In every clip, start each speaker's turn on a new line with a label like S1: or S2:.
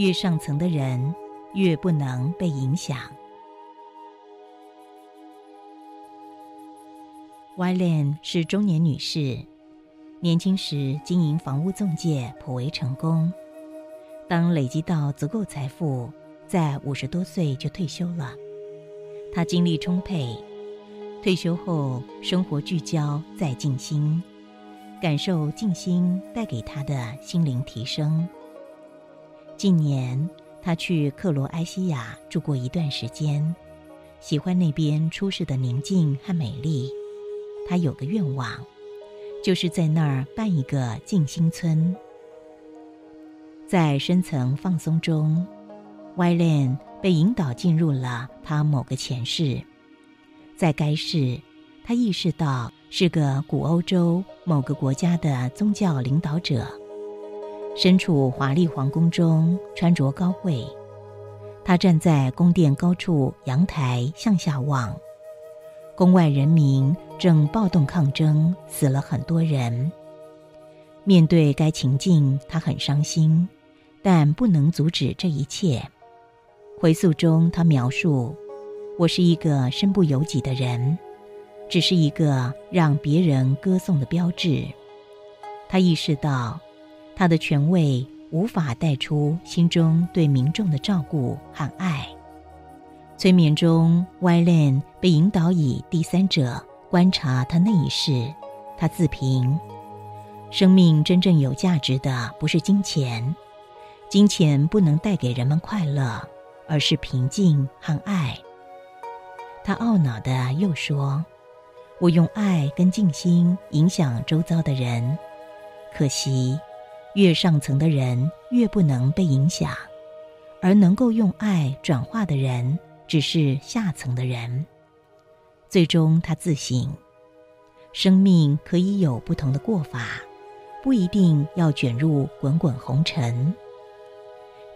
S1: 越上层的人，越不能被影响。Y Len 是中年女士，年轻时经营房屋中介颇为成功。当累积到足够财富，在五十多岁就退休了。她精力充沛，退休后生活聚焦在静心，感受静心带给她的心灵提升。近年，他去克罗埃西亚住过一段时间，喜欢那边出世的宁静和美丽。他有个愿望，就是在那儿办一个静心村。在深层放松中，Ylan 被引导进入了他某个前世。在该世，他意识到是个古欧洲某个国家的宗教领导者，身处华丽皇宫中，穿着高贵。他站在宫殿高处阳台向下望，宫外人民正暴动抗争，死了很多人。面对该情境，他很伤心。但不能阻止这一切。回溯中，他描述：“我是一个身不由己的人，只是一个让别人歌颂的标志。”他意识到，他的权位无法带出心中对民众的照顾和爱。催眠中，Y Len 被引导以第三者观察他那一世。他自评：“生命真正有价值的不是金钱。”金钱不能带给人们快乐，而是平静和爱。他懊恼的又说：“我用爱跟静心影响周遭的人，可惜，越上层的人越不能被影响，而能够用爱转化的人，只是下层的人。”最终，他自省：生命可以有不同的过法，不一定要卷入滚滚红尘。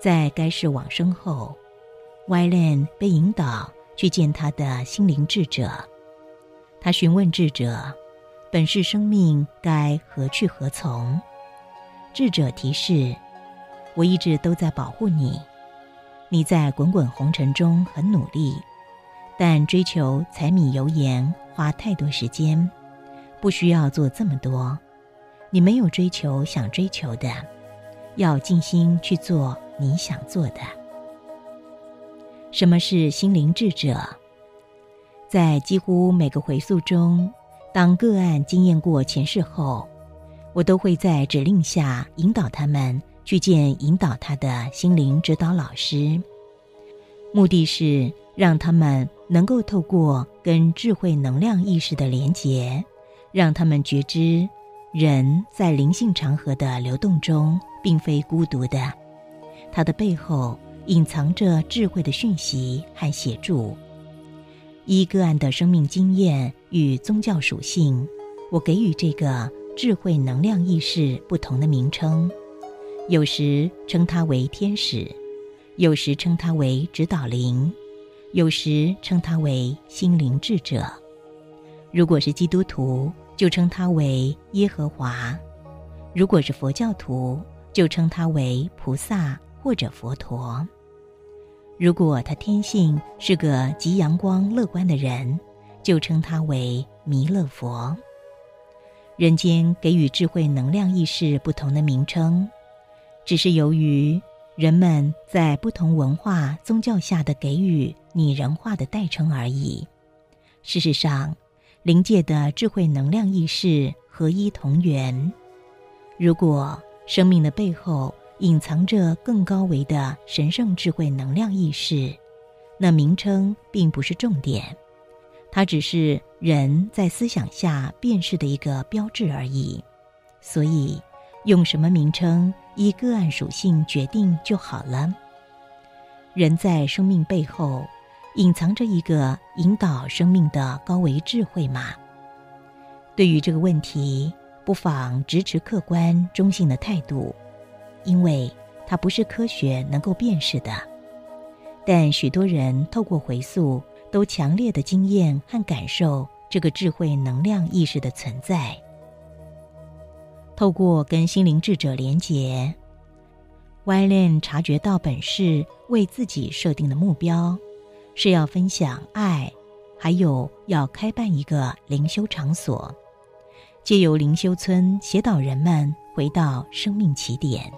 S1: 在该世往生后，Y Len 被引导去见他的心灵智者。他询问智者：“本世生命该何去何从？”智者提示：“我一直都在保护你。你在滚滚红尘中很努力，但追求柴米油盐花太多时间，不需要做这么多。你没有追求想追求的，要静心去做。”你想做的。什么是心灵智者？在几乎每个回溯中，当个案经验过前世后，我都会在指令下引导他们去见引导他的心灵指导老师，目的是让他们能够透过跟智慧能量意识的连结，让他们觉知人在灵性长河的流动中并非孤独的。它的背后隐藏着智慧的讯息和协助。依个案的生命经验与宗教属性，我给予这个智慧能量意识不同的名称。有时称它为天使，有时称它为指导灵，有时称它为心灵智者。如果是基督徒，就称它为耶和华；如果是佛教徒，就称它为菩萨。或者佛陀，如果他天性是个极阳光乐观的人，就称他为弥勒佛。人间给予智慧能量意识不同的名称，只是由于人们在不同文化宗教下的给予拟人化的代称而已。事实上，灵界的智慧能量意识合一同源。如果生命的背后，隐藏着更高维的神圣智慧能量意识，那名称并不是重点，它只是人在思想下辨识的一个标志而已。所以，用什么名称依个案属性决定就好了。人在生命背后隐藏着一个引导生命的高维智慧嘛？对于这个问题，不妨直持客观中性的态度。因为它不是科学能够辨识的，但许多人透过回溯，都强烈的经验和感受这个智慧能量意识的存在。透过跟心灵智者连结，Y Len 察觉到本市为自己设定的目标是要分享爱，还有要开办一个灵修场所，借由灵修村协导人们回到生命起点。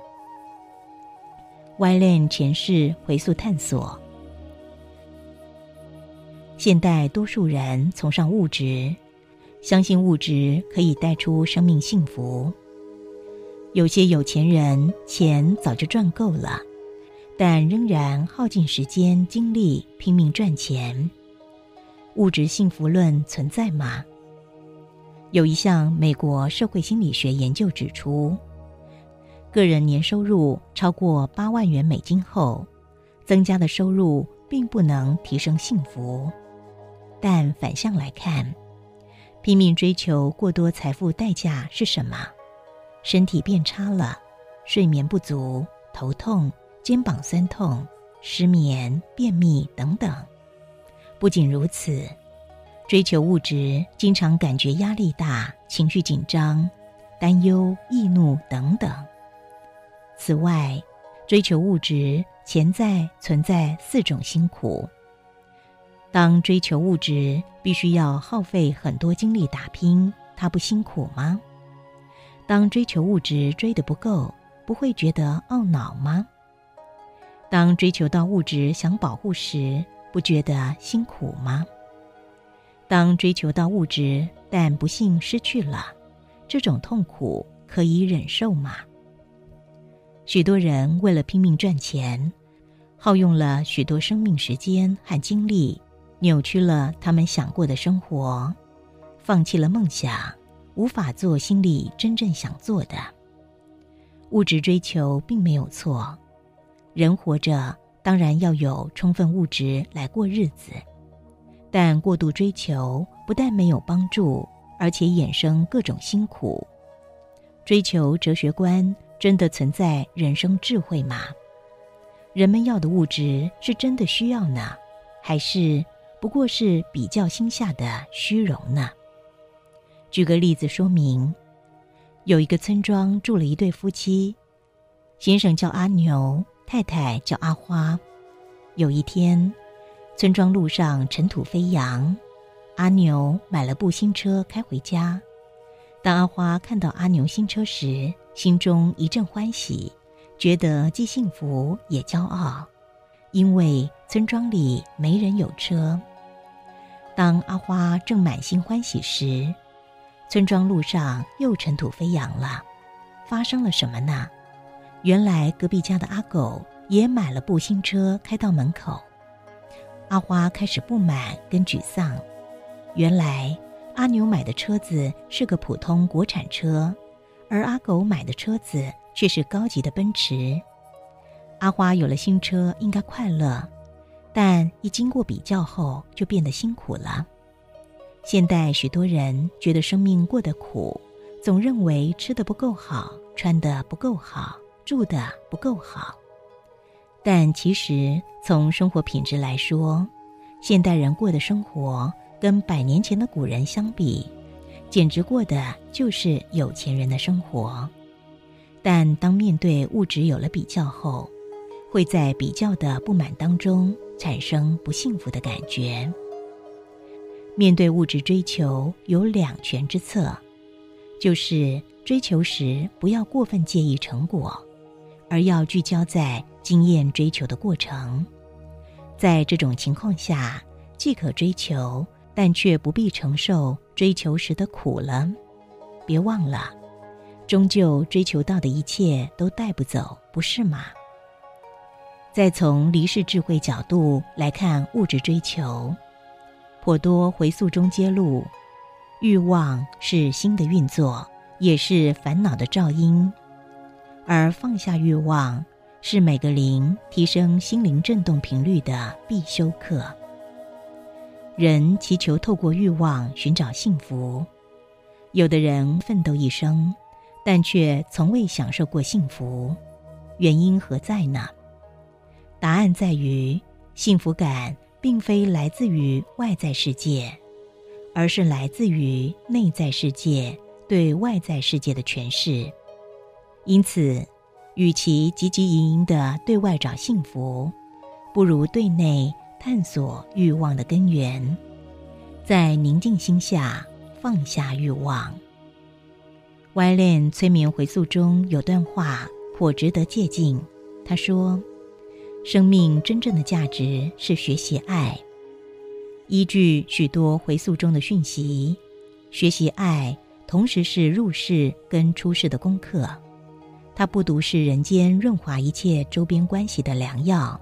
S1: Y Len 前世回溯探索，现代多数人崇尚物质，相信物质可以带出生命幸福。有些有钱人钱早就赚够了，但仍然耗尽时间精力拼命赚钱。物质幸福论存在吗？有一项美国社会心理学研究指出，个人年收入超过八万元美金后，增加的收入并不能提升幸福。但反向来看，拼命追求过多财富代价是什么？身体变差了，睡眠不足、头痛、肩膀酸痛、失眠、便秘等等。不仅如此，追求物质，经常感觉压力大、情绪紧张、担忧、易怒等等。此外，追求物质潜在存在四种辛苦。当追求物质必须要耗费很多精力打拼，他不辛苦吗？当追求物质追得不够，不会觉得懊恼吗？当追求到物质想保护时，不觉得辛苦吗？当追求到物质但不幸失去了，这种痛苦可以忍受吗？许多人为了拼命赚钱，耗用了许多生命时间和精力，扭曲了他们想过的生活，放弃了梦想。无法做心里真正想做的。物质追求并没有错，人活着当然要有充分物质来过日子，但过度追求不但没有帮助，而且衍生各种辛苦。追求哲学观真的存在人生智慧吗？人们要的物质是真的需要呢，还是不过是比较心下的虚荣呢？举个例子说明：有一个村庄住了一对夫妻，先生叫阿牛，太太叫阿花。有一天，村庄路上尘土飞扬，阿牛买了部新车开回家。当阿花看到阿牛新车时，心中一阵欢喜，觉得既幸福也骄傲，因为村庄里没人有车。当阿花正满心欢喜时，村庄路上又尘土飞扬了，发生了什么呢？原来隔壁家的阿狗也买了部新车开到门口。阿花开始不满跟沮丧。原来阿牛买的车子是个普通国产车，而阿狗买的车子却是高级的奔驰。阿花有了新车应该快乐，但一经过比较后就变得辛苦了。现代许多人觉得生命过得苦，总认为吃的不够好，穿的不够好，住的不够好。但其实从生活品质来说，现代人过的生活跟百年前的古人相比，简直过的就是有钱人的生活。但当面对物质有了比较后，会在比较的不满当中产生不幸福的感觉。面对物质追求，有两全之策，就是追求时不要过分介意成果，而要聚焦在经验追求的过程。在这种情况下，既可追求，但却不必承受追求时的苦了。别忘了，终究追求到的一切都带不走，不是吗？再从离世智慧角度来看物质追求。颇多回溯中揭露，欲望是心的运作，也是烦恼的噪音。而放下欲望，是每个灵提升心灵振动频率的必修课。人祈求透过欲望寻找幸福，有的人奋斗一生，但却从未享受过幸福，原因何在呢？答案在于幸福感。并非来自于外在世界，而是来自于内在世界对外在世界的诠释。因此，与其汲汲营营的对外找幸福，不如对内探索欲望的根源，在宁静心下放下欲望。歪恋催眠回溯中有段话颇值得借鉴。他说：“生命真正的价值是学习爱。依据许多回溯中的讯息，学习爱同时是入世跟出世的功课。它不独是人间润滑一切周边关系的良药，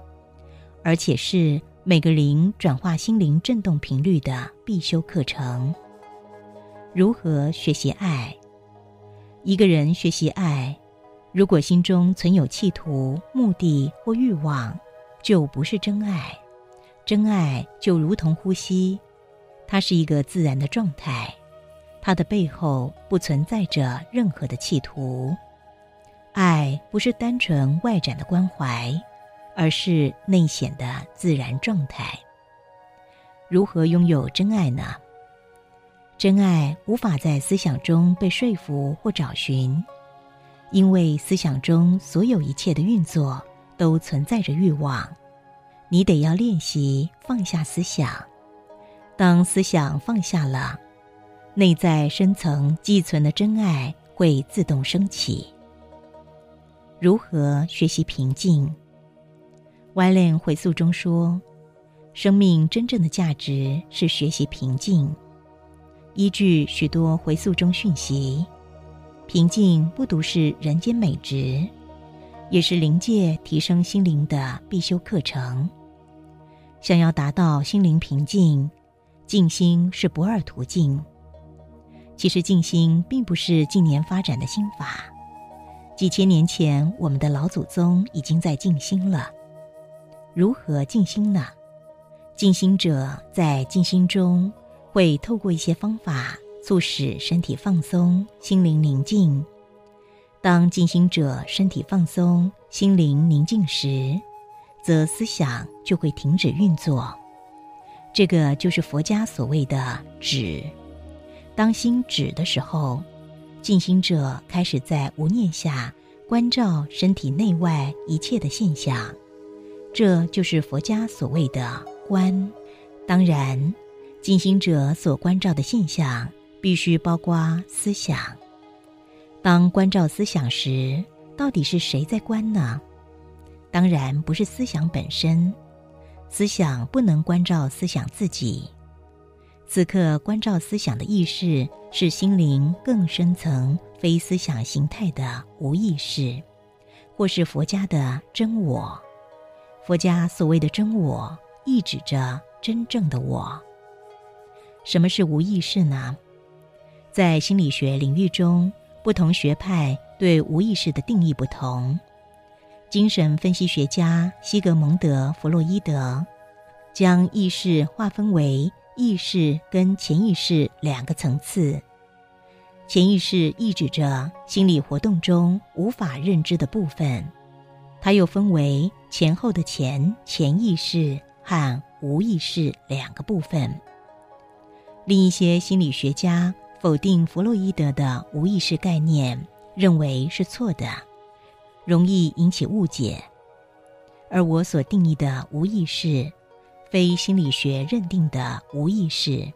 S1: 而且是每个灵转化心灵振动频率的必修课程。如何学习爱？”一个人学习爱，如果心中存有企图、目的或欲望，就不是真爱。真爱就如同呼吸，它是一个自然的状态，它的背后不存在着任何的企图。爱不是单纯外展的关怀，而是内显的自然状态。如何拥有真爱呢？真爱无法在思想中被说服或找寻，因为思想中所有一切的运作都存在着欲望。你得要练习放下思想。当思想放下了，内在深层寄存的真爱会自动升起。如何学习平静？歪恋回溯中说：“生命真正的价值是学习平静。”依据许多回溯中讯息，平静不独是人间美值，也是灵界提升心灵的必修课程。想要达到心灵平静，静心是不二途径。其实静心并不是近年发展的心法，几千年前我们的老祖宗已经在静心了。如何静心呢？静心者在静心中。会透过一些方法促使身体放松、心灵宁静。当静心者身体放松、心灵宁静时，则思想就会停止运作。这个就是佛家所谓的“止”。当心止的时候，静心者开始在无念下关照身体内外一切的现象，这就是佛家所谓的“观”。当然。静心者所关照的现象，必须包括思想。当关照思想时，到底是谁在观呢？当然不是思想本身，思想不能关照思想自己。此刻关照思想的意识，是心灵更深层、非思想形态的无意识，或是佛家的真我。佛家所谓的真我，意指着真正的我。什么是无意识呢？在心理学领域中，不同学派对无意识的定义不同。精神分析学家西格蒙德·弗洛伊德将意识划分为意识跟潜意识两个层次。潜意识意指着心理活动中无法认知的部分，它又分为前后的前潜意识和无意识两个部分。另一些心理学家否定弗洛伊德的无意识概念，认为是错的，容易引起误解。而我所定义的无意识，非心理学认定的无意识，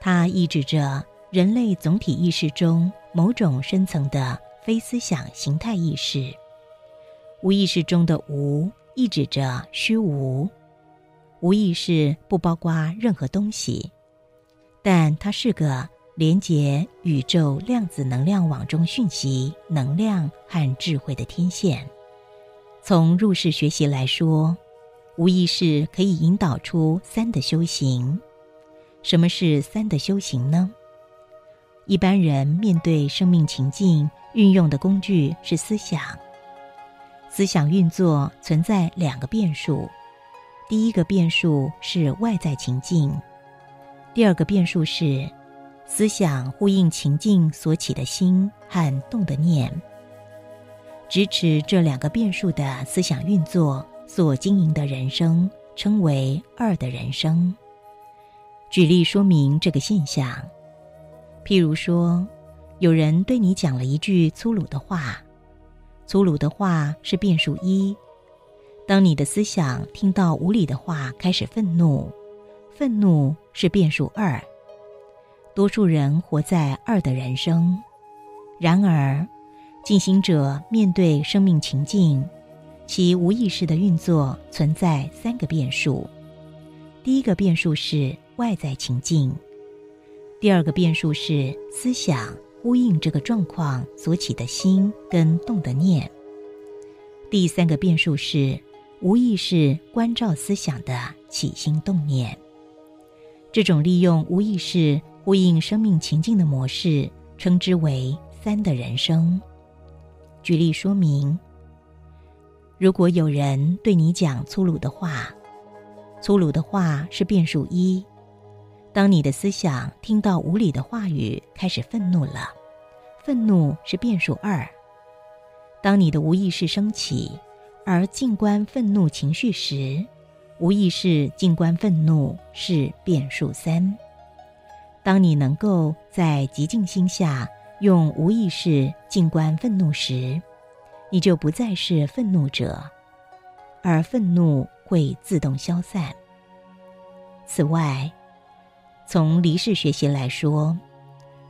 S1: 它意指着人类总体意识中某种深层的非思想形态意识。无意识中的“无”意指着虚无，无意识不包括任何东西。但它是个连接宇宙量子能量网中讯息、能量和智慧的天线。从入世学习来说，无疑是可以引导出三的修行。什么是三的修行呢？一般人面对生命情境运用的工具是思想。思想运作存在两个变数，第一个变数是外在情境。第二个变数是，思想呼应情境所起的心和动的念。支持这两个变数的思想运作所经营的人生，称为二的人生。举例说明这个现象。譬如说，有人对你讲了一句粗鲁的话，粗鲁的话是变数一。当你的思想听到无理的话，开始愤怒，愤怒是变数二。多数人活在二的人生。然而，进行者面对生命情境，其无意识的运作存在三个变数。第一个变数是外在情境，第二个变数是思想呼应这个状况所起的心跟动的念，第三个变数是。无意识关照思想的起心动念，这种利用无意识呼应生命情境的模式，称之为“三的人生”。举例说明：如果有人对你讲粗鲁的话，粗鲁的话是变数一；当你的思想听到无理的话语，开始愤怒了，愤怒是变数二；当你的无意识升起。而静观愤怒情绪时，无意识静观愤怒是变数三。当你能够在极静心下用无意识静观愤怒时，你就不再是愤怒者，而愤怒会自动消散。此外，从离世学习来说，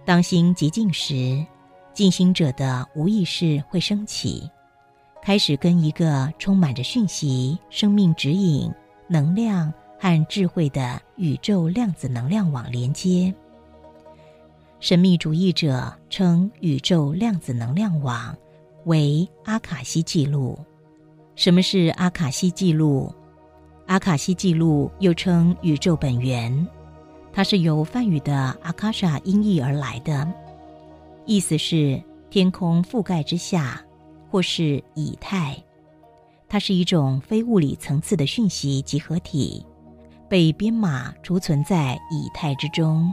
S1: 当心极静时，静心者的无意识会升起。开始跟一个充满着讯息、生命指引、能量和智慧的宇宙量子能量网连接。神秘主义者称宇宙量子能量网为阿卡西记录。什么是阿卡西记录？阿卡西记录又称宇宙本源，它是由梵语的阿卡莎音译而来的，意思是天空覆盖之下。或是以太，它是一种非物理层次的讯息集合体，被编码储存在以太之中。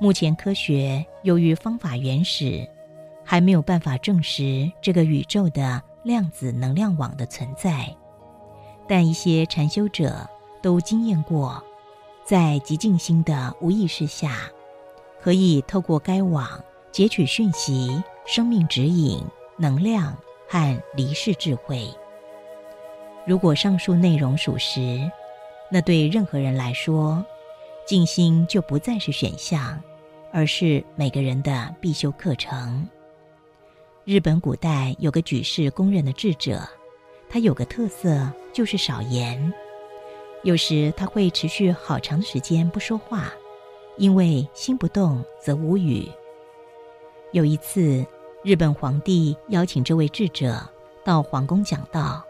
S1: 目前科学由于方法原始，还没有办法证实这个宇宙的量子能量网的存在。但一些禅修者都经验过，在极静心的无意识下，可以透过该网截取讯息、生命指引。能量和离世智慧。如果上述内容属实，那对任何人来说，静心就不再是选项，而是每个人的必修课程。日本古代有个举世公认的智者，他有个特色就是少言，有时他会持续好长时间不说话，因为心不动则无语。有一次。日本皇帝邀请这位智者到皇宫讲道，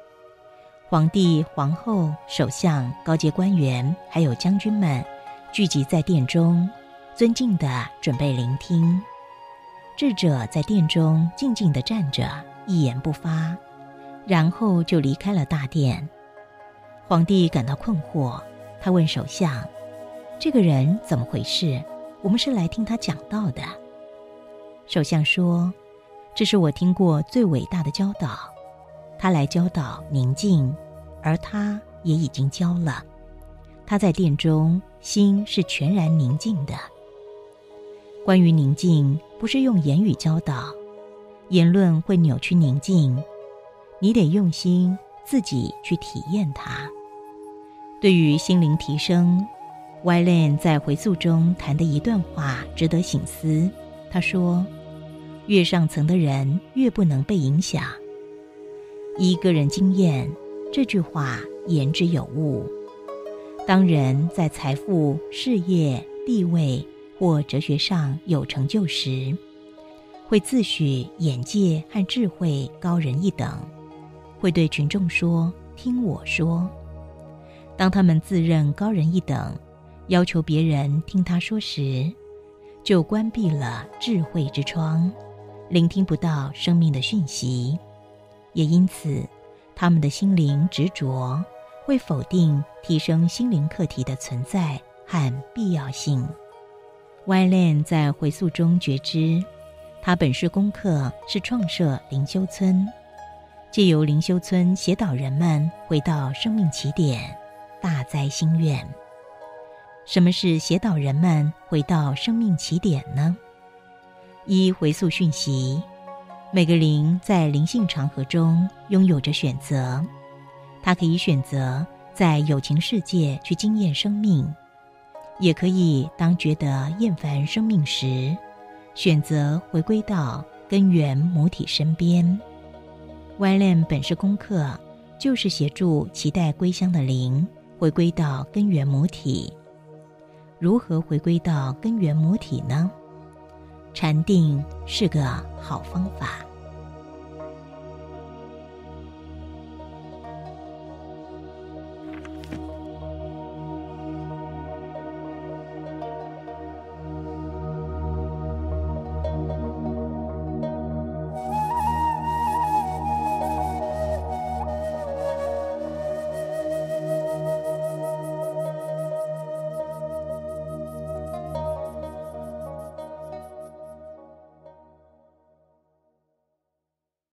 S1: 皇帝、皇后、首相、高阶官员还有将军们聚集在殿中，尊敬的准备聆听。智者在殿中静静的站着，一言不发，然后就离开了大殿。皇帝感到困惑，他问首相：“这个人怎么回事？我们是来听他讲道的。”首相说。这是我听过最伟大的教导，他来教导宁静，而他也已经教了。他在殿中，心是全然宁静的。关于宁静，不是用言语教导，言论会扭曲宁静，你得用心自己去体验它。对于心灵提升，Ylan 在回溯中谈的一段话值得醒思。他说。越上层的人越不能被影响。依个人经验，这句话言之有物。当人在财富、事业、地位或哲学上有成就时，会自诩眼界和智慧高人一等，会对群众说：“听我说。”当他们自认高人一等，要求别人听他说时，就关闭了智慧之窗。聆听不到生命的讯息，也因此，他们的心灵执着会否定提升心灵课题的存在和必要性。Yan 在回溯中觉知，他本是功课是创设灵修村，借由灵修村协导人们回到生命起点，大灾心愿。什么是协导人们回到生命起点呢？一回溯讯息，每个灵在灵性长河中拥有着选择，他可以选择在友情世界去经验生命，也可以当觉得厌烦生命时，选择回归到根源母体身边。歪链本是功课，就是协助期待归乡的灵回归到根源母体。如何回归到根源母体呢？禅定是个好方法。